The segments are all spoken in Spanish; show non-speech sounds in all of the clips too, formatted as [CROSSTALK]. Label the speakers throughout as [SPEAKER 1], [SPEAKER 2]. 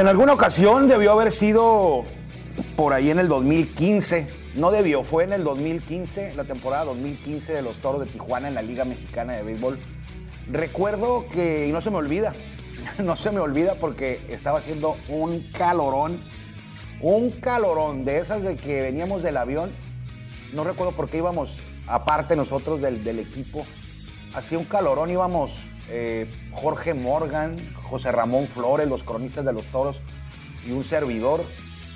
[SPEAKER 1] En alguna ocasión debió haber sido por ahí en el 2015. No debió, fue en el 2015, la temporada 2015 de los Toros de Tijuana en la Liga Mexicana de Béisbol. Recuerdo que, y no se me olvida, [LAUGHS] no se me olvida porque estaba haciendo un calorón, un calorón de esas de que veníamos del avión. No recuerdo por qué íbamos aparte nosotros del, equipo. Hacía un calorón, íbamos eh, Jorge Morgan, José Ramón Flores, los cronistas de los toros y un servidor.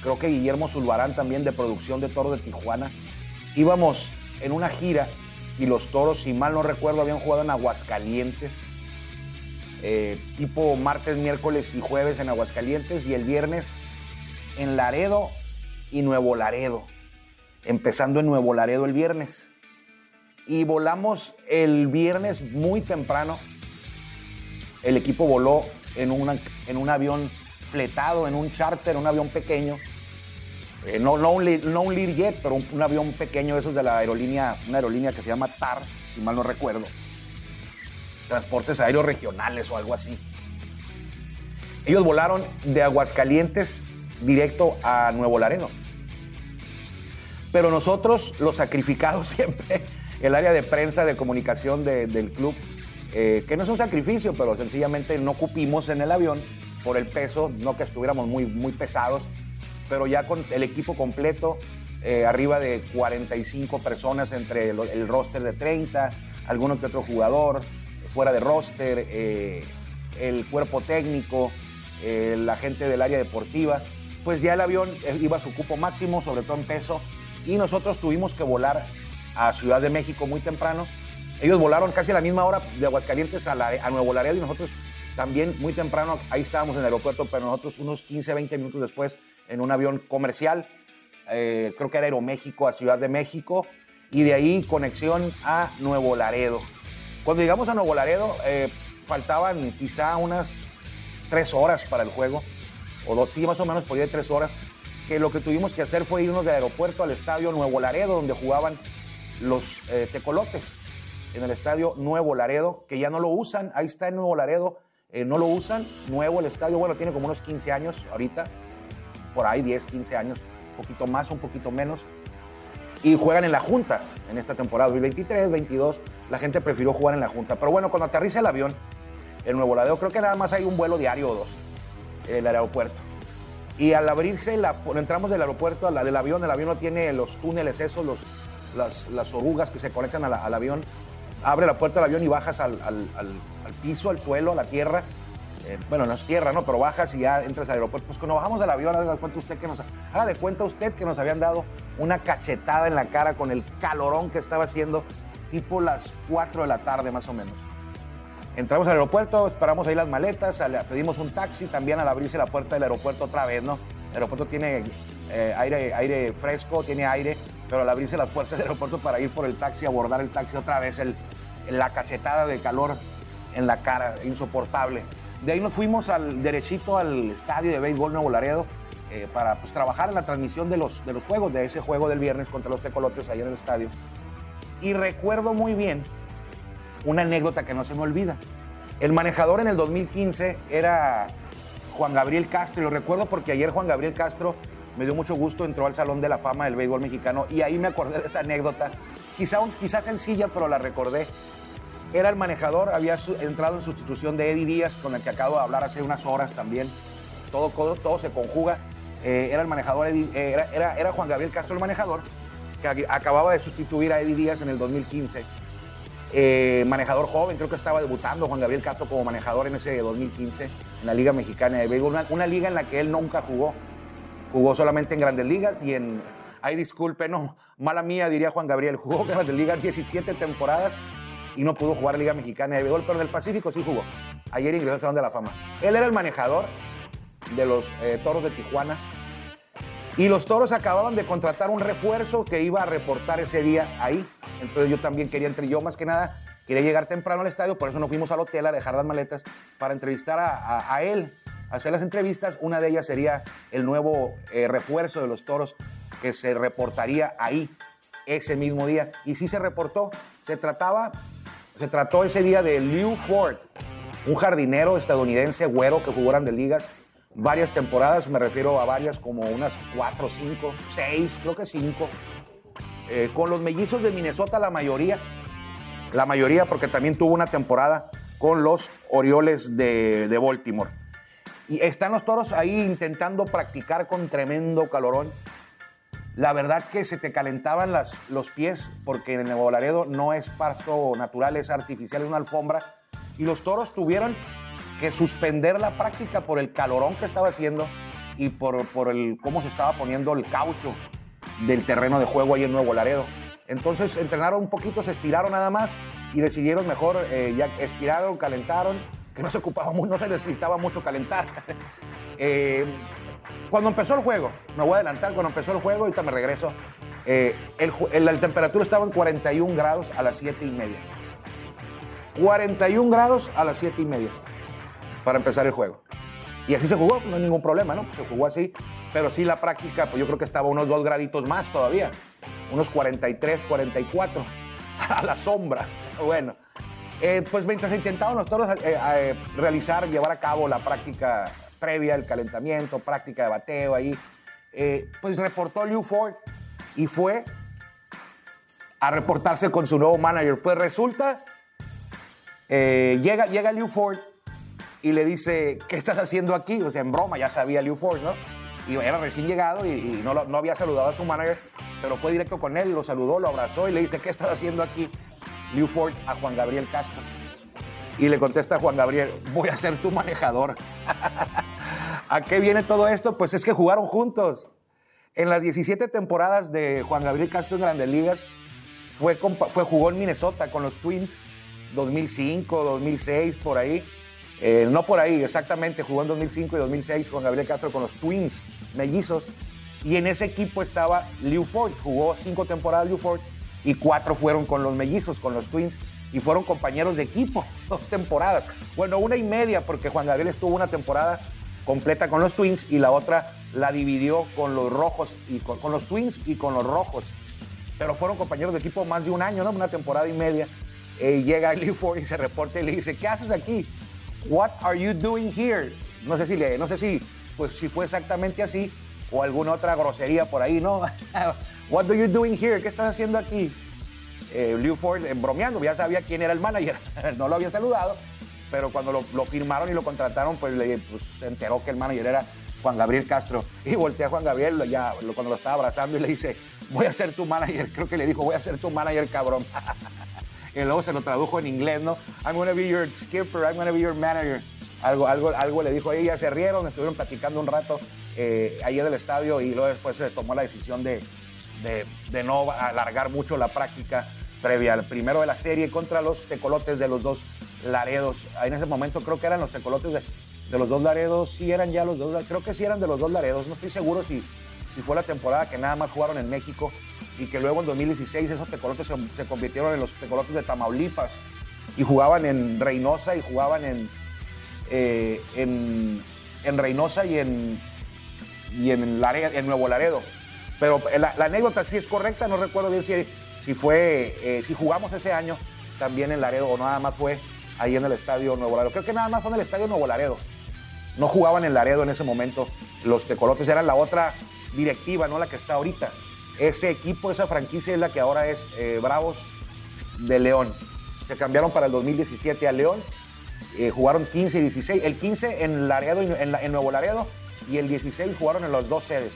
[SPEAKER 1] Creo que Guillermo Zulbarán también de producción de Toros de Tijuana. Íbamos en una gira y los toros, si mal no recuerdo, habían jugado en Aguascalientes. eh, tipo martes, miércoles y jueves en Aguascalientes y el viernes en Laredo y Nuevo Laredo. Empezando en Nuevo Laredo el viernes. Y volamos el viernes muy temprano. El equipo voló en, una- en un avión fletado, en un charter, un avión pequeño. Eh, no, no, un, no un Learjet, pero un, avión pequeño, esos de la aerolínea, una aerolínea que se llama TAR, si mal no recuerdo. Transportes aéreos regionales o algo así. Ellos volaron de Aguascalientes directo a Nuevo Laredo. Pero nosotros, los sacrificados [LAUGHS] siempre, el área de prensa, de comunicación de- del club, eh, que no es un sacrificio, pero sencillamente no cupimos en el avión por el peso, no que estuviéramos muy, muy pesados, pero ya con el equipo completo, eh, arriba de 45 personas entre el, roster de 30, alguno que otro jugador, fuera de roster, eh, el cuerpo técnico, la gente del área deportiva, pues ya el avión iba a su cupo máximo, sobre todo en peso, y nosotros tuvimos que volar a Ciudad de México muy temprano. Ellos volaron casi a la misma hora de Aguascalientes a, Nuevo Laredo y nosotros también muy temprano, ahí estábamos en el aeropuerto, pero nosotros unos 15, 20 minutos después en un avión comercial, eh, creo que era Aeroméxico a Ciudad de México, y de ahí conexión a Nuevo Laredo. Cuando llegamos a Nuevo Laredo, eh, faltaban quizá unas tres horas para el juego, o dos, sí, más o menos de tres horas, que lo que tuvimos que hacer fue irnos del aeropuerto al estadio Nuevo Laredo, donde jugaban los eh, tecolotes, en el estadio Nuevo Laredo, que ya no lo usan, ahí está en Nuevo Laredo, eh, no lo usan, nuevo el estadio, bueno, tiene como unos 15 años ahorita, por ahí 10, 15 años, un poquito más, un poquito menos, y juegan en la Junta en esta temporada 2023, 22. La gente prefirió jugar en la Junta. Pero bueno, cuando aterriza el avión, el Nuevo Laredo, creo que nada más hay un vuelo diario o dos, el aeropuerto. Y al abrirse, la, entramos del aeropuerto, a la del avión, el avión no tiene los túneles esos, los, las, orugas que se conectan al avión. Abre la puerta del avión y bajas al, al- al- piso, al suelo, a la tierra. Eh, bueno, no es tierra, ¿no? Pero bajas y ya entras al aeropuerto. Pues cuando bajamos del avión, haga de cuenta usted que nos, haga de cuenta usted que nos habían dado una cachetada en la cara con el calorón que estaba haciendo, tipo las 4 de la tarde más o menos. Entramos al aeropuerto, esperamos ahí las maletas, al- pedimos un taxi también al abrirse la puerta del aeropuerto otra vez, ¿no? El aeropuerto tiene eh, aire, aire fresco, tiene aire, pero al abrirse las puertas del aeropuerto para ir por el taxi, abordar el taxi otra vez, el, la cachetada de calor en la cara, insoportable. De ahí nos fuimos al derechito al estadio de béisbol Nuevo Laredo eh, para pues, trabajar en la transmisión de los, de los juegos, de ese juego del viernes contra los tecolotes ahí en el estadio. Y recuerdo muy bien una anécdota que no se me olvida. El manejador en el 2015 era Juan Gabriel Castro. Y lo recuerdo porque ayer Juan Gabriel Castro me dio mucho gusto, entró al Salón de la Fama del Béisbol Mexicano y ahí me acordé de esa anécdota. Quizá, quizá sencilla, pero la recordé. Era el manejador, había entrado en sustitución de Eddie Díaz, con el que acabo de hablar hace unas horas también. Todo, todo, todo se conjuga. Eh, era el manejador, eh, era, era, Juan Gabriel Castro el manejador, que acababa de sustituir a Eddie Díaz en el 2015 eh, manejador joven, creo que estaba debutando Juan Gabriel Castro como manejador en ese 2015 en la Liga Mexicana de Béisbol, una, liga en la que él nunca jugó. Jugó solamente en Grandes Ligas y en, ay disculpe, no, mala mía diría Juan Gabriel, jugó en Grandes Ligas 17 temporadas y no pudo jugar Liga Mexicana de Béisbol, pero en el Pacífico sí jugó. Ayer ingresó al Salón de la Fama. Él era el manejador de los eh, Toros de Tijuana y los Toros acababan de contratar un refuerzo que iba a reportar ese día ahí. Entonces yo también quería entre yo más que nada, quería llegar temprano al estadio, por eso nos fuimos al hotel a dejar las maletas para entrevistar a, él, hacer las entrevistas. Una de ellas sería el nuevo eh, refuerzo de los toros que se reportaría ahí ese mismo día. Y sí se reportó. Se trataba, se trató ese día de Lew Ford, un jardinero estadounidense güero que jugó de ligas varias temporadas, me refiero a varias como unas cuatro, cinco, seis, creo que cinco. Eh, con los mellizos de Minnesota la mayoría, la mayoría porque también tuvo una temporada con los Orioles de, de Baltimore. Y están los toros ahí intentando practicar con tremendo calorón. La verdad que se te calentaban las, los pies porque en el Nuevo Laredo no es pasto natural, es artificial, es una alfombra. Y los toros tuvieron que suspender la práctica por el calorón que estaba haciendo y por, por el, cómo se estaba poniendo el caucho del terreno de juego ahí en Nuevo Laredo. Entonces entrenaron un poquito, se estiraron nada más y decidieron mejor, eh, ya estiraron, calentaron, que no se ocupaba mucho, no se necesitaba mucho calentar. [LAUGHS] Eh, cuando empezó el juego, me voy a adelantar, cuando empezó el juego, ahorita me regreso, eh, el, la temperatura estaba en 41 grados a las 7 y media. 41 grados a las 7 y media para empezar el juego. Y así se jugó, no hay ningún problema, ¿no? Pues se jugó así, pero sí la práctica, pues yo creo que estaba unos dos graditos más todavía, unos 43, 44, [LAUGHS] a la sombra. Bueno, eh, pues mientras intentaban los toros eh, eh, realizar, llevar a cabo la práctica previa, el calentamiento, práctica de bateo ahí, pues reportó Liu Ford y fue a reportarse con su nuevo manager. Pues resulta, llega, llega Liu Ford y le dice, ¿qué estás haciendo aquí? O sea, en broma, ya sabía Liu Ford, ¿no? Y era recién llegado y, no, no, había saludado a su manager, pero fue directo con él, lo saludó, lo abrazó y le dice, ¿qué estás haciendo aquí? Liu Ford a Juan Gabriel Castro. Y le contesta a Juan Gabriel, voy a ser tu manejador. [LAUGHS] ¿A qué viene todo esto? Pues es que jugaron juntos. En las 17 temporadas de Juan Gabriel Castro en Grandes Ligas, fue, fue, jugó en Minnesota con los Twins, 2005, 2006, por ahí. Eh, no por ahí, exactamente, jugó en 2005 y 2006 con Gabriel Castro con los Twins, mellizos. Y en ese equipo estaba Liu Ford, jugó cinco temporadas Liu Ford y cuatro fueron con los mellizos, con los Twins. Y fueron compañeros de equipo, [LAUGHS] dos temporadas. Bueno, una y media, porque Juan Gabriel estuvo una temporada completa con los Twins y la otra la dividió con los rojos y con, los Twins y con los rojos. Pero fueron compañeros de equipo más de un año, ¿no? Una temporada y media. Eh, llega Liu Ford y se reporta y le dice, ¿qué haces aquí? What are you doing here? No sé si, le, no sé si, pues, si fue exactamente así o alguna otra grosería por ahí, ¿no? [LAUGHS] What are you doing here? ¿Qué estás haciendo aquí? Eh, Liu Ford, eh, bromeando, ya sabía quién era el manager, [LAUGHS] no lo había saludado, pero cuando lo, firmaron y lo contrataron, pues, pues, se enteró que el manager era Juan Gabriel Castro. [LAUGHS] Y voltea a Juan Gabriel ya, cuando lo estaba abrazando y le dice, voy a ser tu manager. Creo que le dijo, voy a ser tu manager, cabrón. y luego se lo tradujo en inglés, ¿no? I'm gonna be your skipper, I'm gonna be your manager. Algo, algo, algo le dijo ahí, ya se rieron, estuvieron platicando un rato eh, ahí en el estadio y luego después se tomó la decisión de, de, no alargar mucho la práctica previa al primero de la serie contra los tecolotes de los dos Laredos. En ese momento creo que eran los tecolotes de, de los dos Laredos, sí eran ya los dos, creo que sí eran de los dos Laredos, no estoy seguro si, si fue la temporada que nada más jugaron en México y que luego en 2016 esos tecolotes se, convirtieron en los tecolotes de Tamaulipas y jugaban en Reynosa y jugaban en, eh, en, Reynosa y en, y en, en Nuevo Laredo. Pero la, anécdota sí es correcta, no recuerdo bien si, si fue, eh, si jugamos ese año también en Laredo o nada más fue ahí en el estadio Nuevo Laredo. Creo que nada más fue en el estadio Nuevo Laredo. No jugaban en Laredo en ese momento. Los tecolotes eran la otra directiva, no la que está ahorita. Ese equipo, esa franquicia es la que ahora es eh, Bravos de León. Se cambiaron para el 2017 a León. eh, jugaron 15 y 16. El 15 en Laredo, en, en Nuevo Laredo y el 16 jugaron en las dos sedes,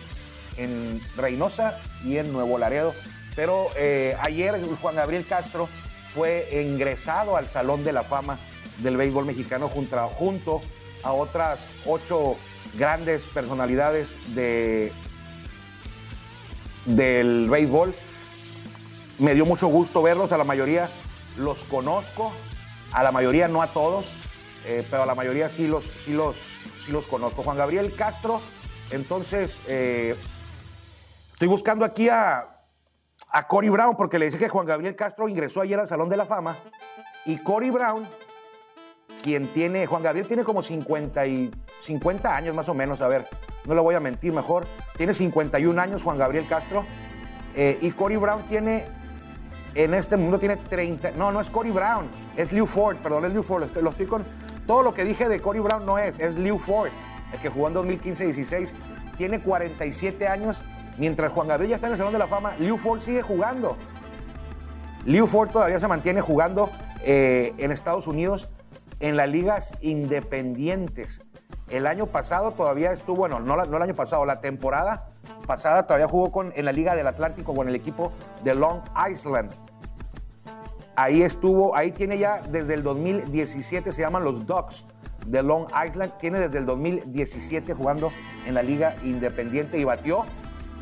[SPEAKER 1] en Reynosa y en Nuevo Laredo. Pero eh, ayer Juan Gabriel Castro fue ingresado al Salón de la Fama del béisbol mexicano junto junto a otras ocho grandes personalidades de, del béisbol. Me dio mucho gusto verlos, a la mayoría los conozco, a la mayoría no a todos, eh, pero a la mayoría sí los, sí, los, sí los conozco. Juan Gabriel Castro, entonces eh, estoy buscando aquí a, a Cory Brown porque le dice que Juan Gabriel Castro ingresó ayer al Salón de la Fama y Cory Brown, quien tiene, Juan Gabriel tiene como 50, y, 50 años más o menos, a ver, no le voy a mentir mejor, tiene 51 años Juan Gabriel Castro eh, y Cory Brown tiene en este mundo tiene 30. No, no es Cory Brown, es Liu Ford, perdón, es Liu Ford. Lo estoy, lo estoy con. Todo lo que dije de Cory Brown no es, es Liu Ford, el que jugó en 2015-16. Tiene 47 años, mientras Juan Gabriel ya está en el Salón de la Fama, Liu Ford sigue jugando. Liu Ford todavía se mantiene jugando eh, en Estados Unidos en las ligas independientes. El año pasado todavía estuvo, bueno, no, no el año pasado, la temporada pasada todavía jugó con, en la Liga del Atlántico con el equipo de Long Island. Ahí estuvo, ahí tiene ya desde el 2017, se llaman los Ducks de Long Island. Tiene desde el 2017 jugando en la Liga Independiente y batió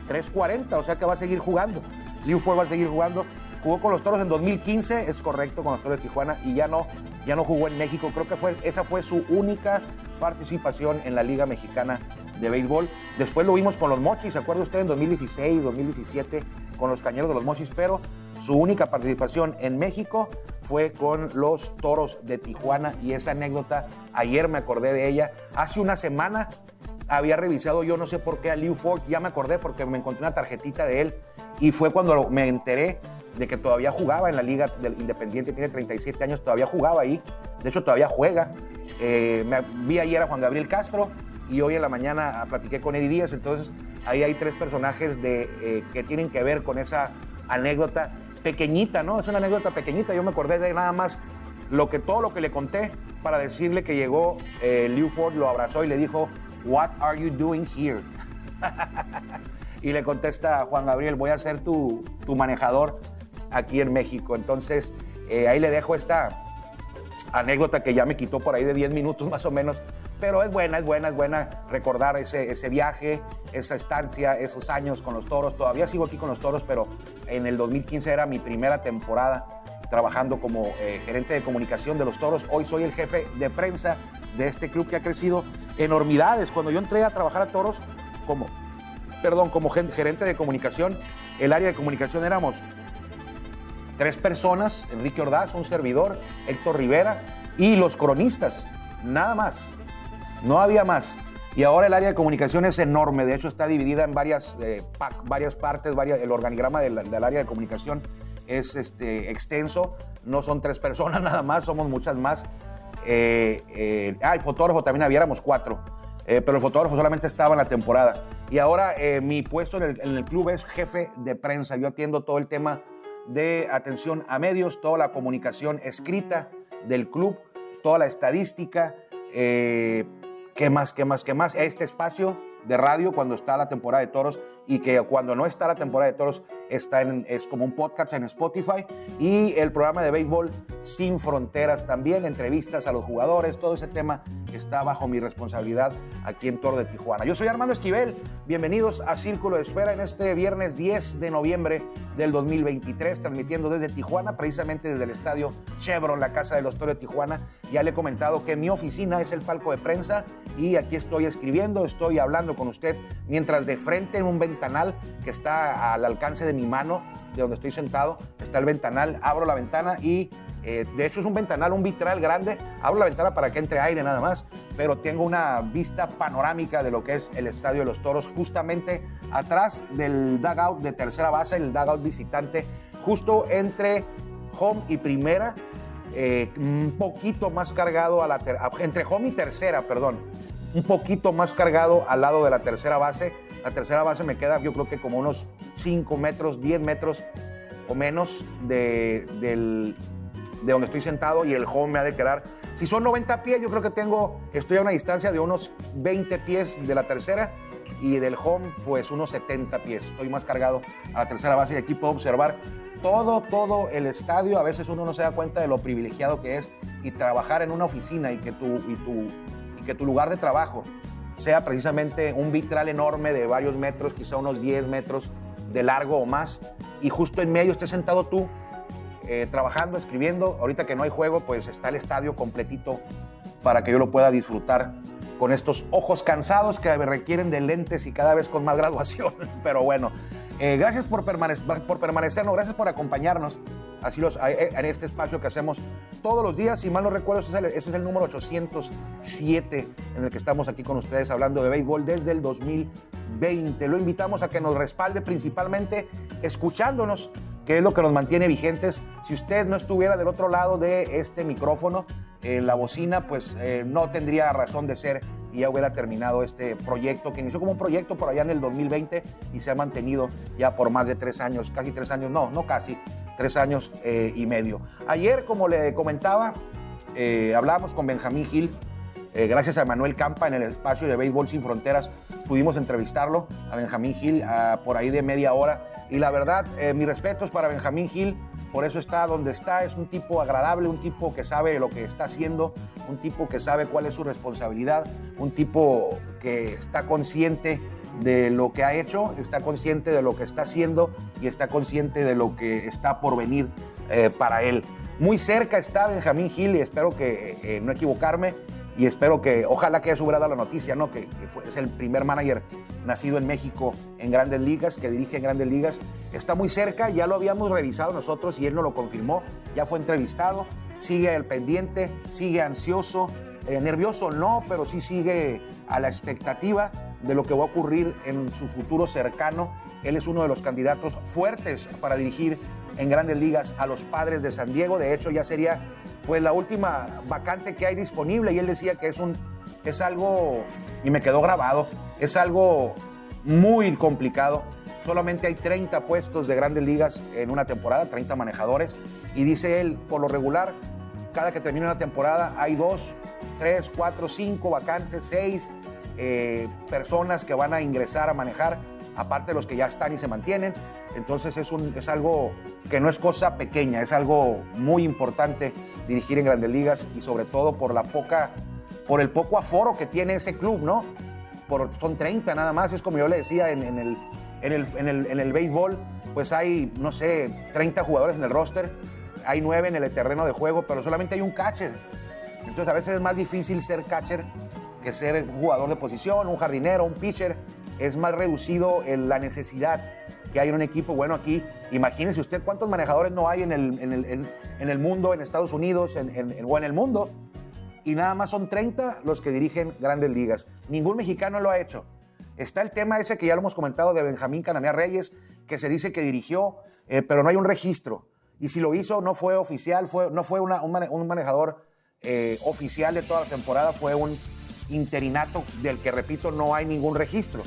[SPEAKER 1] 3.40, o sea que va a seguir jugando. Liu Ford va a seguir jugando. Jugó con los Toros en 2015, es correcto, con los Toros de Tijuana, y ya no, ya no jugó en México. Creo que fue, esa fue su única participación en la Liga Mexicana de Béisbol. Después lo vimos con los Mochis, ¿se acuerda usted? En 2016, 2017, con los Cañeros de los Mochis, pero su única participación en México fue con los Toros de Tijuana, y esa anécdota, ayer me acordé de ella. Hace una semana había revisado yo no sé por qué a Liu Ford, ya me acordé porque me encontré una tarjetita de él. Y fue cuando me enteré de que todavía jugaba en la Liga del Independiente, tiene 37 años, todavía jugaba ahí, de hecho todavía juega. Eh, me, vi ayer a Juan Gabriel Castro y hoy en la mañana platiqué con Eddie Díaz, entonces ahí hay tres personajes de, eh, que tienen que ver con esa anécdota pequeñita, ¿no? Es una anécdota pequeñita, yo me acordé de nada más lo que, todo lo que le conté para decirle que llegó eh, Liu Ford, lo abrazó y le dijo, What are you doing here? [LAUGHS] y le contesta Juan Gabriel, voy a ser tu, tu manejador aquí en México. Entonces, eh, ahí le dejo esta anécdota que ya me quitó por ahí de 10 minutos [LAUGHS] más o menos, pero es buena, es buena, es buena recordar ese, ese viaje, esa estancia, esos años con los toros. Todavía sigo aquí con los toros, pero en el 2015 era mi primera temporada trabajando como eh, gerente de comunicación de los toros. Hoy soy el jefe de prensa de este club que ha crecido enormidades. Cuando yo entré a trabajar a toros como, perdón, como gerente de comunicación, el área de comunicación éramos tres personas, Enrique Ordaz, un servidor, Héctor Rivera y los cronistas, nada más, no había más. Y ahora el área de comunicación es enorme, de hecho está dividida en varias, eh, varias partes, varias, el organigrama del, área de comunicación es este, extenso, no son tres personas [LAUGHS] nada más, somos muchas más. Eh, eh, ah, el fotógrafo también había, éramos cuatro. Eh, pero el fotógrafo solamente estaba en la temporada. Y ahora mi puesto en el club es jefe de prensa. Yo atiendo todo el tema de atención a medios, toda la comunicación escrita del club, toda la estadística, eh, qué más, qué más, qué más. Este espacio de radio cuando está la temporada de toros y que cuando no está la temporada de toros está en, es como un podcast en Spotify y el programa de béisbol Sin Fronteras también, entrevistas a los jugadores, todo ese tema está bajo mi responsabilidad aquí en Toro de Tijuana. Yo soy Armando Esquivel, bienvenidos a Círculo de Espera en este viernes 10 de noviembre del 2023, transmitiendo desde Tijuana, precisamente desde el estadio Chevron, la casa de los Toros de Tijuana. Ya le he comentado que mi oficina es el palco de prensa y aquí estoy escribiendo, estoy hablando con usted, mientras de frente en un ventanal que está al alcance de mi mano, de donde estoy sentado, está el ventanal, abro la ventana y eh, de hecho es un ventanal, un vitral grande, abro la ventana para que entre aire nada más, pero tengo una vista panorámica de lo que es el Estadio de los Toros, justamente atrás del dugout de tercera base, el dugout visitante, justo entre home y primera, eh, un poquito más cargado a la entre home y tercera, perdón, un poquito más cargado al lado de la tercera base. La tercera base me queda, yo creo que como unos 5 metros, 10 metros o menos de, del, de donde estoy sentado y el home me ha de quedar. Si son 90 pies, yo creo que tengo, estoy a una distancia de unos 20 pies de la tercera y del home, pues unos 70 pies. Estoy más cargado a la tercera base y aquí puedo observar todo, todo el estadio. A veces uno no se da cuenta de lo privilegiado que es y trabajar en una oficina y que tu, y que tu lugar de trabajo sea precisamente un vitral enorme de varios metros, quizá unos 10 metros de largo o más, y justo en medio estés sentado tú eh, trabajando, escribiendo. Ahorita que no hay juego, pues está el estadio completito para que yo lo pueda disfrutar con estos ojos cansados que requieren de lentes y cada vez con más [LAUGHS] graduación. Pero bueno, eh, gracias por, por permanecernos, gracias por acompañarnos así los, eh, en este espacio que hacemos todos los días. Si mal no recuerdo, es, el, ese es el número 807 en el que estamos aquí con ustedes hablando de béisbol desde el 2020. Lo invitamos a que nos respalde principalmente escuchándonos que es lo que nos mantiene vigentes. Si usted no estuviera del otro lado de este micrófono, en la bocina, pues eh, no tendría razón de ser y ya hubiera terminado este proyecto que inició como un proyecto por allá en el 2020 y se ha mantenido ya por más de tres años, casi tres años, no, no casi, tres años eh, y medio. Ayer, como le comentaba, eh, hablamos con Benjamín Gil, gracias a Manuel Campa en el espacio de Béisbol Sin Fronteras, pudimos entrevistarlo a Benjamín Gil por ahí de media hora y la verdad, eh, mis respetos para Benjamín Gil, por eso está donde está, es un tipo agradable, un tipo que sabe lo que está haciendo, un tipo que sabe cuál es su responsabilidad, un tipo que está consciente de lo que ha hecho, está consciente de lo que está haciendo y está consciente de lo que está por venir eh, para él. Muy cerca está Benjamín Gil y espero que eh, no equivocarme y espero que, ojalá que haya hubiera dado la noticia, ¿no? Que, es el primer manager nacido en México en grandes ligas, que dirige en grandes ligas. Está muy cerca, ya lo habíamos revisado nosotros y él nos lo confirmó, ya fue entrevistado, sigue el pendiente, sigue ansioso, eh, nervioso no, pero sí sigue a la expectativa de lo que va a ocurrir en su futuro cercano. Él es uno de los candidatos fuertes para dirigir en grandes ligas a los padres de San Diego. De hecho, ya sería pues la última vacante que hay disponible y él decía que es un es algo y me quedó grabado, es algo muy complicado. Solamente hay 30 puestos de grandes ligas en una temporada, 30 manejadores y dice él, por lo regular, cada que termina una temporada hay dos, tres, cuatro, cinco vacantes, seis eh, personas que van a ingresar a manejar, aparte de los que ya están y se mantienen. Entonces es, un, es algo que no es cosa pequeña, es algo muy importante dirigir en grandes ligas y sobre todo por la poca, por el poco aforo que tiene ese club, ¿no? Por, son 30 nada más, es como yo le decía en, el, en, el, en, el, en el béisbol, pues hay, no sé, 30 jugadores en el roster, hay 9 en el terreno de juego, pero solamente hay un catcher. Entonces a veces es más difícil ser catcher que ser jugador de posición, un jardinero, un pitcher. Es más reducido en la necesidad que hay un equipo. Bueno, aquí, imagínese usted cuántos manejadores no hay en el, en el, en, el mundo, en Estados Unidos o en el mundo. Y nada más son 30 los que dirigen grandes ligas. Ningún mexicano lo ha hecho. Está el tema ese que ya lo hemos comentado de Benjamín Cananea Reyes, que se dice que dirigió, eh, pero no hay un registro. Y si lo hizo, no fue oficial, fue, no fue un manejador eh, oficial de toda la temporada, fue un interinato del que, repito, no hay ningún registro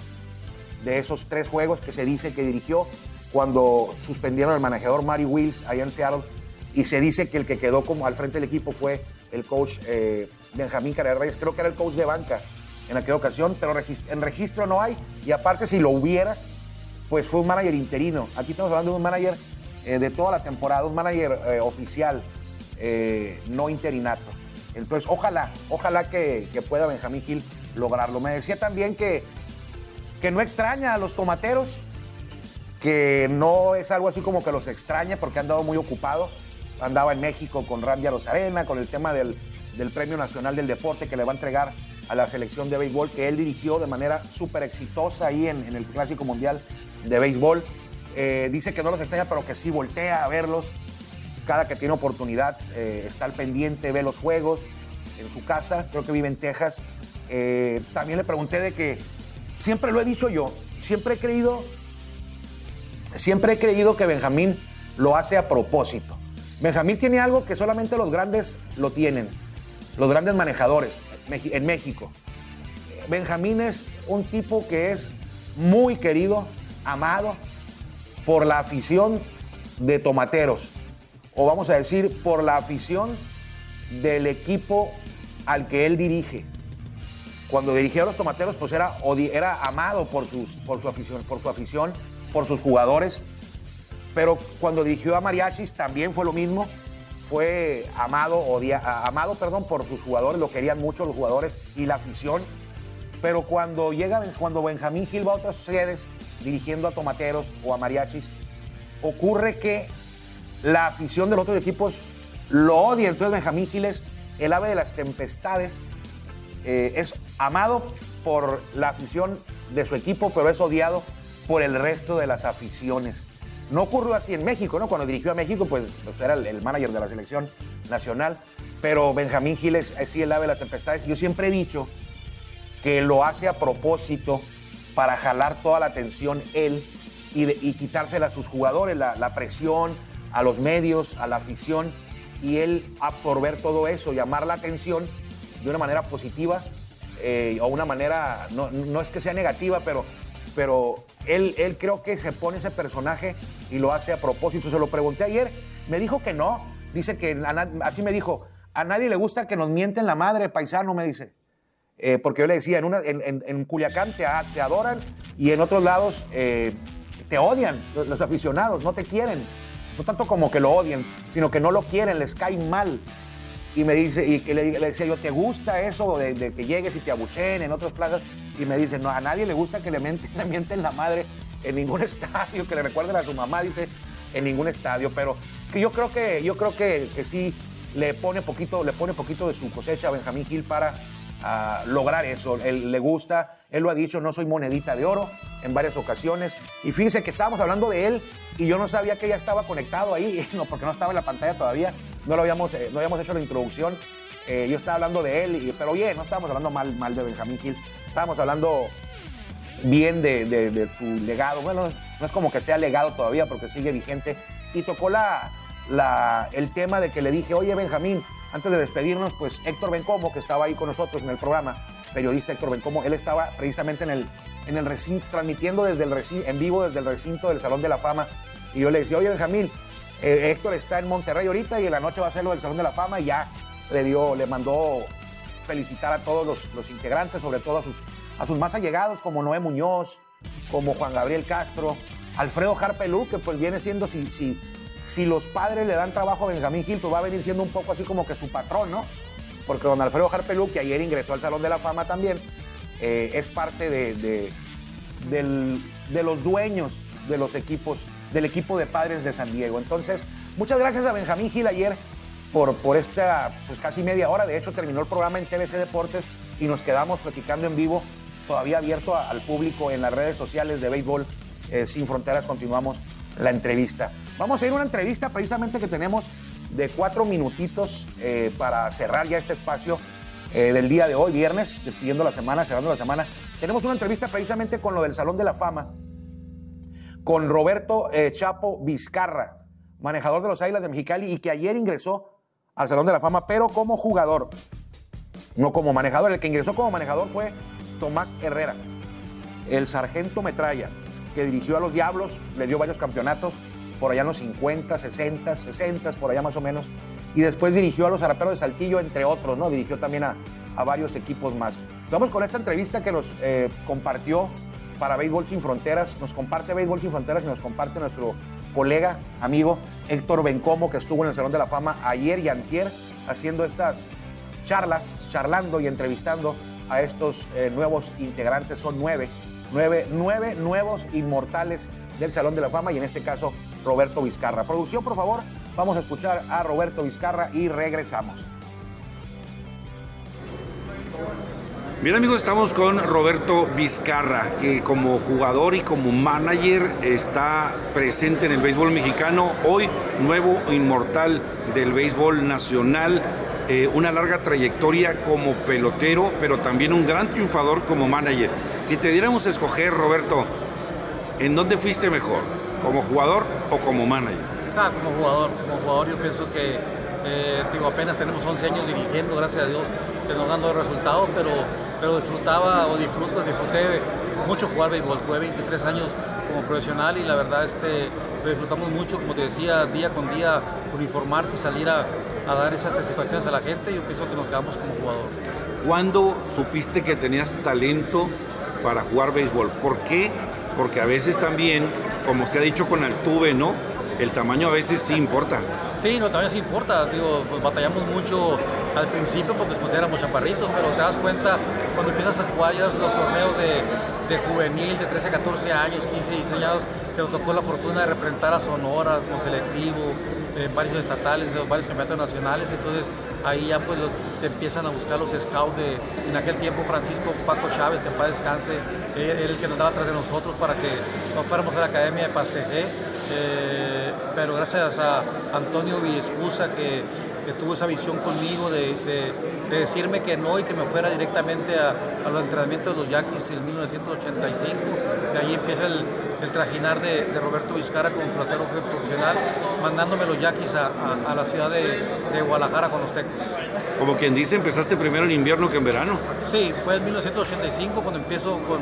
[SPEAKER 1] de esos tres juegos que se dice que dirigió cuando suspendieron al manejador Mari Wills allá en Seattle y se dice que el que quedó como al frente del equipo fue el coach eh, Benjamín Carrera Reyes, creo que era el coach de banca en aquella ocasión, pero en registro no hay y aparte si lo hubiera, pues fue un manager interino. Aquí estamos hablando de un manager eh, de toda la temporada, un manager eh, oficial, no interinato. Entonces, ojalá, ojalá que, que pueda Benjamín Gil lograrlo. Me decía también que que no extraña a los tomateros, que no es algo así como que los extraña porque han andado muy ocupado. Andaba en México con Randy Arena, con el tema del, Premio Nacional del Deporte que le va a entregar a la selección de béisbol que él dirigió de manera súper exitosa ahí en, el Clásico Mundial de Béisbol. Eh, dice que no los extraña, pero que sí voltea a verlos. Cada que tiene oportunidad eh, está al pendiente, ve los juegos en su casa, creo que vive en Texas. Eh, también le pregunté de que siempre lo he dicho yo, siempre he creído, siempre he creído que Benjamín lo hace a propósito. Benjamín tiene algo que solamente los grandes lo tienen, los grandes manejadores en México. Benjamín es un tipo que es muy querido, amado por la afición de tomateros, o vamos a decir, por la afición del equipo al que él dirige. Cuando dirigió a los tomateros, pues era, era amado por, sus, por, su afición, por su afición, por sus jugadores. Pero cuando dirigió a Mariachis también fue lo mismo. Fue amado, amado perdón, por sus jugadores, lo querían mucho los jugadores y la afición. Pero cuando llega, cuando Benjamín Gil va a otras sedes dirigiendo a tomateros o a mariachis, ocurre que la afición de los otros equipos lo odia. Entonces Benjamín Giles, el ave de las tempestades, eh, es amado por la afición de su equipo, pero es odiado por el resto de las aficiones. No ocurrió así en México, ¿no? Cuando dirigió a México, pues, pues era el, manager de la selección nacional, pero Benjamín Giles es sí el ave de las tempestades. Yo siempre he dicho que lo hace a propósito para jalar toda la atención él y, quitársela a sus jugadores, la presión, a los medios, a la afición, y él absorber todo eso, llamar la atención de una manera positiva eh, o una manera, no, es que sea negativa, pero, pero él, él creo que se pone ese personaje y lo hace a propósito. Se lo pregunté ayer, me dijo que no, dice que, así me dijo, a nadie le gusta que nos mienten la madre, paisano, me dice. Eh, porque yo le decía, en, una, en, Culiacán te, te, adoran y en otros lados eh, te odian los aficionados, no te quieren. No tanto como que lo odien, sino que no lo quieren, les cae mal. Y me dice, y que le, decía yo, ¿te gusta eso de, que llegues y te abucheen en otras plazas? Y me dice, no, a nadie le gusta que le mienten, [LAUGHS] le mienten la madre en ningún [LAUGHS] estadio, que le recuerden a su mamá, dice, en ningún estadio. Pero que yo creo que, yo creo que, que sí le pone poquito, le pone poquito de su cosecha a Benjamín Gil para a lograr eso. Él le gusta, él lo ha dicho, no soy monedita de oro en varias ocasiones. Y fíjense que estábamos hablando de él y yo no sabía que ya estaba conectado ahí, [LAUGHS] no, porque no estaba en la pantalla todavía, no, lo habíamos, eh, no habíamos hecho la introducción. Eh, yo estaba hablando de él, pero oye, no estábamos hablando mal, mal de Benjamín Gil, estábamos hablando bien de, su legado. Bueno, no es como que sea legado todavía porque sigue vigente. Y tocó la, la, el tema de que le dije, oye Benjamín, antes de despedirnos, pues Héctor Bencomo, que estaba ahí con nosotros en el programa, periodista Héctor Bencomo, él estaba precisamente en el, en el recinto, transmitiendo desde el recinto, en vivo desde el recinto del Salón de la Fama. Y yo le decía, oye Benjamín, eh, Héctor está en Monterrey ahorita y en la noche va a hacer lo del Salón de la Fama y ya le dio, le mandó felicitar a todos los, los integrantes, sobre todo a sus, a sus más allegados, como Noé Muñoz, como Juan Gabriel Castro, Alfredo Harpelú, que pues viene siendo, si, si, si los padres le dan trabajo a Benjamín Gil, pues va a venir siendo un poco así como que su patrón, ¿no? Porque don Alfredo Harpelú, que ayer ingresó al Salón de la Fama también, eh, es parte de, de, los dueños de los equipos, del equipo de padres de San Diego. Entonces, muchas gracias a Benjamín Gil ayer por, por esta pues, casi media hora. De hecho, terminó el programa en TBC Deportes y nos quedamos platicando en vivo, todavía abierto al público en las redes sociales de Béisbol eh, Sin Fronteras. Continuamos la entrevista. Vamos a ir a una entrevista precisamente que tenemos de cuatro minutitos eh, para cerrar ya este espacio eh, del día de hoy, viernes, despidiendo la semana, cerrando la semana. Tenemos una entrevista precisamente con lo del Salón de la Fama, con Roberto eh, Chapo Vizcarra, manejador de los Águilas de Mexicali y que ayer ingresó al Salón de la Fama, pero como jugador, no como manejador. El que ingresó como manejador fue Tomás Herrera, el sargento metralla que dirigió a los Diablos, le dio varios campeonatos, por allá en los 50, 60, 60, por allá más o menos. Y después dirigió a los Araperos de Saltillo, entre otros, ¿no? Dirigió también a, varios equipos más. Vamos con esta entrevista que nos eh, compartió para Béisbol Sin Fronteras. Nos comparte Béisbol Sin Fronteras y nos comparte nuestro colega, amigo Héctor Bencomo, que estuvo en el Salón de la Fama ayer y antier haciendo estas charlas, charlando y entrevistando a estos eh, nuevos integrantes. Son nueve nueve, nueve nuevos inmortales del Salón de la Fama y en este caso Roberto Vizcarra. Producción, por favor, vamos a escuchar a Roberto Vizcarra y regresamos.
[SPEAKER 2] Bien amigos, estamos con Roberto Vizcarra, que como jugador y como manager está presente en el béisbol mexicano, hoy nuevo inmortal del béisbol nacional, eh, una larga trayectoria como pelotero, pero también un gran triunfador como manager. Si te diéramos a escoger, Roberto, ¿en dónde fuiste mejor? ¿Como jugador o como manager?
[SPEAKER 3] Ah, como jugador, como jugador yo pienso que eh, digo, apenas tenemos 11 años dirigiendo, gracias a Dios se nos dan resultados, pero, pero disfrutaba o disfruto, disfruté mucho jugar béisbol, jugué 23 años como profesional y la verdad este, disfrutamos mucho, como te decía, día con día uniformarte salir a, a dar esas satisfacciones a la gente, yo pienso que nos quedamos como jugador.
[SPEAKER 2] ¿Cuándo supiste que tenías talento para jugar béisbol? ¿Por qué? Porque a veces también, como se ha dicho con Altuve, ¿no? El tamaño a veces sí importa.
[SPEAKER 3] Sí, no, también sí importa. Digo, pues batallamos mucho al principio porque después éramos chaparritos, pero te das cuenta cuando empiezas a jugar ya los torneos de, de juvenil, de 13, 14 años, 15, 16 años, que nos tocó la fortuna de representar a Sonora como selectivo, en varios estatales, varios campeonatos nacionales, entonces ahí ya pues te empiezan a buscar los scouts de, en aquel tiempo Francisco Paco Chávez, que en paz descanse, él, él el que nos daba atrás de nosotros para que nos fuéramos a la Academia de Pastegé, eh, pero gracias a Antonio Villescusa que, que tuvo esa visión conmigo de, de, de, decirme que no y que me fuera directamente a, a los entrenamientos de los Yaquis en 1985, de ahí empieza el, el trajinar de, de, Roberto Vizcara como pelotero profesional, mandándome los Yaquis a, a, a la ciudad de, Guadalajara con los Tecos.
[SPEAKER 2] Como quien dice, empezaste primero en invierno que en verano.
[SPEAKER 3] Sí, fue en 1985 cuando empiezo con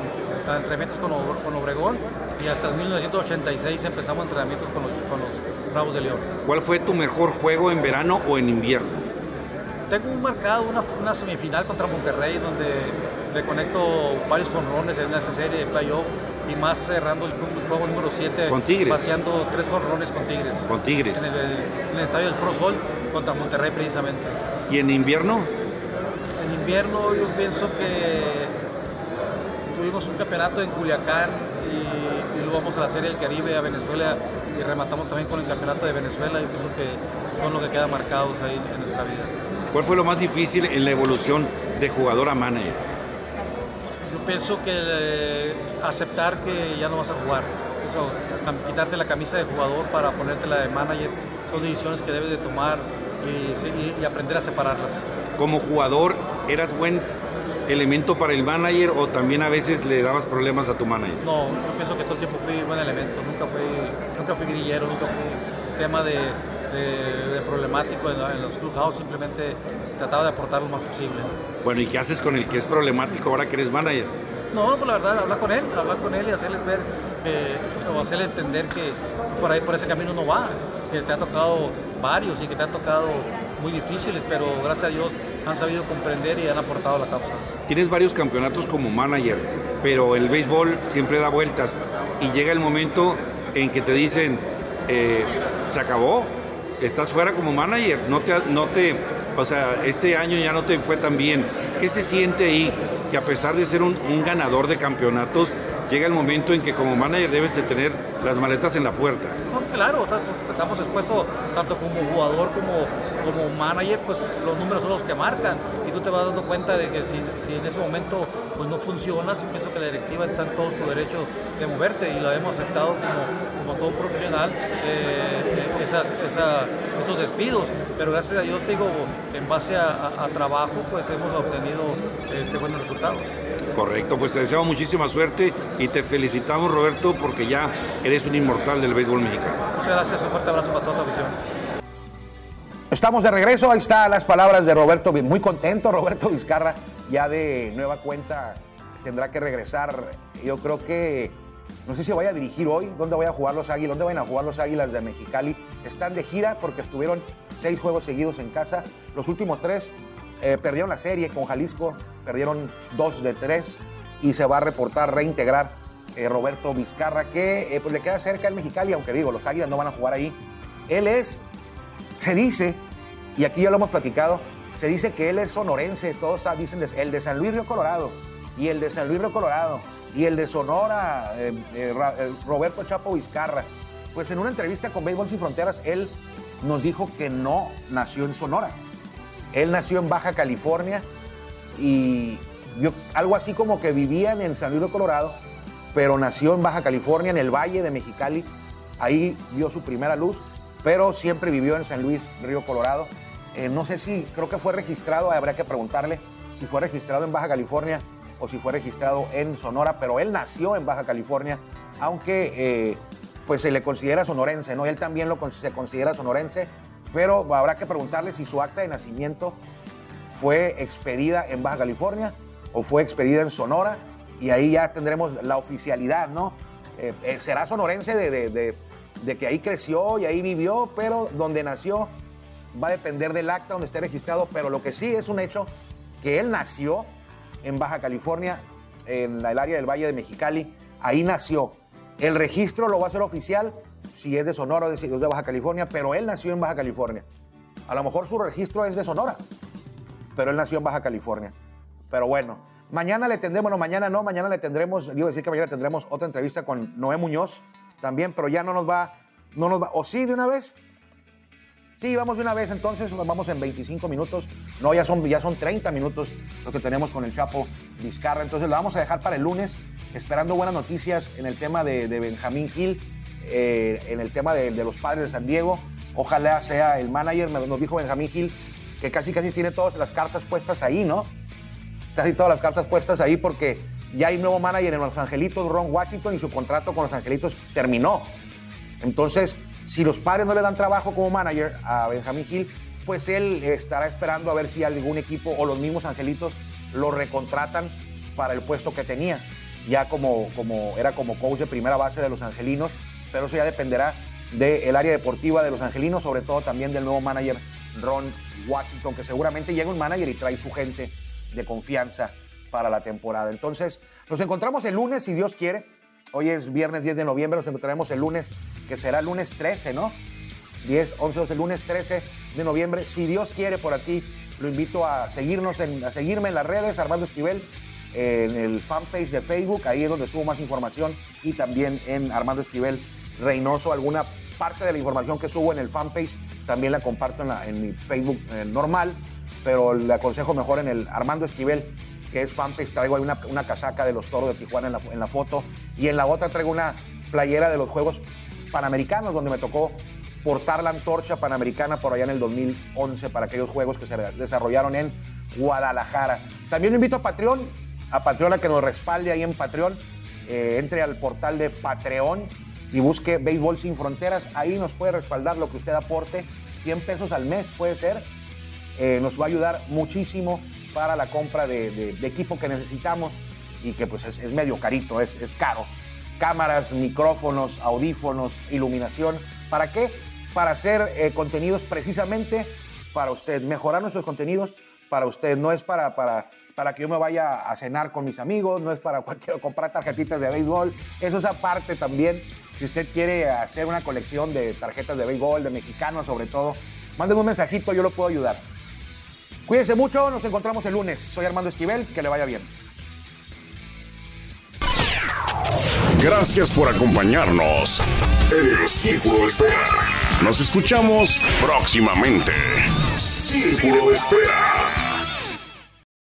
[SPEAKER 3] entrenamientos con, con Obregón y hasta 1986 empezamos entrenamientos con los, con los Bravos de León.
[SPEAKER 2] ¿Cuál fue tu mejor juego en verano o en invierno?
[SPEAKER 3] Tengo un marcado una, una semifinal contra Monterrey donde le conecto varios jonrones en esa serie de playoff y más cerrando el, juego número 7
[SPEAKER 2] con Tigres
[SPEAKER 3] paseando tres jonrones con Tigres.
[SPEAKER 2] Con Tigres
[SPEAKER 3] en el, en el estadio del Frosol contra Monterrey precisamente.
[SPEAKER 2] Y en invierno
[SPEAKER 3] en invierno yo pienso que tuvimos un campeonato en Culiacán y, y, luego vamos a la Serie del Caribe a Venezuela y rematamos también con el campeonato de Venezuela. Yo pienso que son los que quedan marcados ahí en nuestra vida.
[SPEAKER 2] ¿Cuál fue lo más difícil en la evolución de jugador a manager?
[SPEAKER 3] Yo pienso que eh, aceptar que ya no vas a jugar. Eso, quitarte la camisa de jugador para ponerte la de manager son decisiones que debes de tomar y, y, y aprender a separarlas.
[SPEAKER 2] Como jugador, ¿eras buen elemento para el manager o también a veces le dabas problemas a tu manager?
[SPEAKER 3] No, yo pienso que todo el tiempo fui buen elemento, nunca fui, nunca fui grillero, nunca fui tema de, de, de problemático en, en, los clubhouse, simplemente trataba de aportar lo más posible.
[SPEAKER 2] Bueno, ¿y qué haces con el que es problemático ahora que eres manager?
[SPEAKER 3] No, pues la verdad, hablar con él, hablar con él y hacerles ver que, o hacerle entender que por ahí por ese camino no va, que te ha tocado varios y que te han tocado muy difíciles, pero gracias a Dios han sabido comprender y han aportado a la causa.
[SPEAKER 2] Tienes varios campeonatos como manager, pero el béisbol siempre da vueltas y llega el momento en que te dicen, eh, se acabó, estás fuera como manager, no te, no te, o sea, este año ya no te fue tan bien. ¿Qué se siente ahí que a pesar de ser un, un ganador de campeonatos, llega el momento en que como manager debes de tener las maletas en la puerta?
[SPEAKER 3] No, claro, estamos expuestos tanto como jugador como, como manager, pues los números son los que marcan y tú te vas dando cuenta de que si, en ese momento pues no funciona, yo pienso que la directiva está en todo su derecho de moverte y lo hemos aceptado como, como todo profesional eh, esas, esa, esos despidos, pero gracias a Dios te digo, en base a, a, a trabajo pues hemos obtenido este, buenos resultados.
[SPEAKER 2] Correcto, pues te deseamos muchísima suerte y te felicitamos Roberto porque ya eres un inmortal del béisbol mexicano.
[SPEAKER 3] Muchas gracias, un fuerte abrazo para toda la visión.
[SPEAKER 1] Estamos de regreso, ahí están las palabras de Roberto, muy contento [LAUGHS] Roberto Vizcarra, ya de nueva cuenta tendrá que regresar, yo creo que, no sé si vaya a dirigir hoy, dónde voy a jugar los Águilas, dónde van a jugar los Águilas de Mexicali, están de gira porque estuvieron seis juegos seguidos en casa, los últimos tres eh, perdieron la serie con Jalisco, perdieron dos de tres y se va a reportar, reintegrar eh, Roberto Vizcarra, que eh, pues le queda cerca el Mexicali, aunque digo, los Águilas no van a jugar ahí. Él es, se dice, y aquí ya lo hemos platicado, se dice que él es sonorense, todos dicen el de San Luis Río Colorado, y el de San Luis Río Colorado, y el de Sonora, Roberto Chapo Vizcarra. Pues en una entrevista con Béisbol Sin Fronteras, él nos dijo que no nació en Sonora, él nació en Baja California y vio algo así como que vivían en San Luis de Colorado, pero nació en Baja California, en el Valle de Mexicali. Ahí vio su primera luz, pero siempre vivió en San Luis, Río Colorado. Eh, no sé si, creo que fue registrado, habría que preguntarle si fue registrado en Baja California o si fue registrado en Sonora, pero él nació en Baja California, aunque eh, pues se le considera sonorense, ¿no? Él también lo, se considera sonorense, pero habrá que preguntarle si su acta de nacimiento fue expedida en Baja California o fue expedida en Sonora y ahí ya tendremos la oficialidad, ¿no? Eh, eh, será sonorense de, de, que ahí creció y ahí vivió, pero donde nació va a depender del acta donde esté registrado, pero lo que sí es un hecho que él nació en Baja California, en el área del Valle de Mexicali, ahí nació. El registro lo va a hacer oficial si es de Sonora o de, de Baja California, pero él nació en Baja California. A lo mejor su registro es de Sonora, pero él nació en Baja California. Pero bueno, mañana le tendremos, bueno, mañana no, mañana le tendremos, iba a decir que mañana tendremos otra entrevista con Noé Muñoz también, pero ya no nos va, no nos va, o sí de una vez. Sí, vamos de una vez, entonces vamos en 25 minutos. No, ya son, ya son 30 minutos lo que tenemos con el Chapo Vizcarra. Entonces lo vamos a dejar para el lunes, esperando buenas noticias en el tema de, Benjamín Gil, eh, en el tema de, de, los padres de San Diego. Ojalá sea el manager, nos dijo Benjamín Gil, que casi casi tiene todas las cartas puestas ahí, ¿no? Casi todas las cartas puestas ahí porque ya hay nuevo manager en Los Angelitos, Ron Washington, y su contrato con Los Angelitos terminó. Entonces, si los padres no le dan trabajo como manager a Benjamín Gil, pues él estará esperando a ver si algún equipo o los mismos Angelitos lo recontratan para el puesto que tenía, ya como, como era como coach de primera base de los Angelinos, pero eso ya dependerá del área deportiva de los Angelinos, sobre todo también del nuevo manager Ron Washington, que seguramente llega un manager y trae su gente de confianza para la temporada. Entonces, nos encontramos el lunes, si Dios quiere. Hoy es viernes 10 de noviembre, nos encontraremos el lunes, que será lunes 13, ¿no? 10, 11, 12, lunes 13 de noviembre. Si Dios quiere, por aquí lo invito a seguirnos, a seguirme en las redes, Armando Esquivel, en el fanpage de Facebook, ahí es donde subo más información, y también en Armando Esquivel Reynoso, alguna parte de la información que subo en el fanpage también la comparto en, mi Facebook eh, normal, pero le aconsejo mejor en el Armando Esquivel, que es fanpage. Traigo ahí una, casaca de los toros de Tijuana en la, foto. Y en la otra traigo una playera de los Juegos Panamericanos, donde me tocó portar la antorcha panamericana por allá en el 2011 para aquellos juegos que se desarrollaron en Guadalajara. También invito a Patreon, a Patreon a que nos respalde ahí en Patreon. Eh, entre al portal de Patreon y busque Béisbol Sin Fronteras. Ahí nos puede respaldar lo que usted aporte. 100 pesos al mes puede ser. Eh, nos va a ayudar muchísimo para la compra de, equipo que necesitamos y que pues es, medio carito, es, es, caro. Cámaras, micrófonos, audífonos, iluminación. ¿Para qué? Para hacer eh, contenidos precisamente para usted, mejorar nuestros contenidos para usted. No es para, para, para que yo me vaya a cenar con mis amigos, no es para [LAUGHS] cualquier comprar tarjetitas de béisbol. Eso es aparte también si usted quiere hacer una colección de tarjetas de béisbol, de mexicanos sobre todo, mándenme un mensajito, yo lo puedo ayudar. Cuídense mucho, nos encontramos el lunes. Soy Armando Esquivel, que le vaya bien.
[SPEAKER 4] Gracias por acompañarnos en el Círculo de Espera. Nos escuchamos próximamente. Círculo de Espera.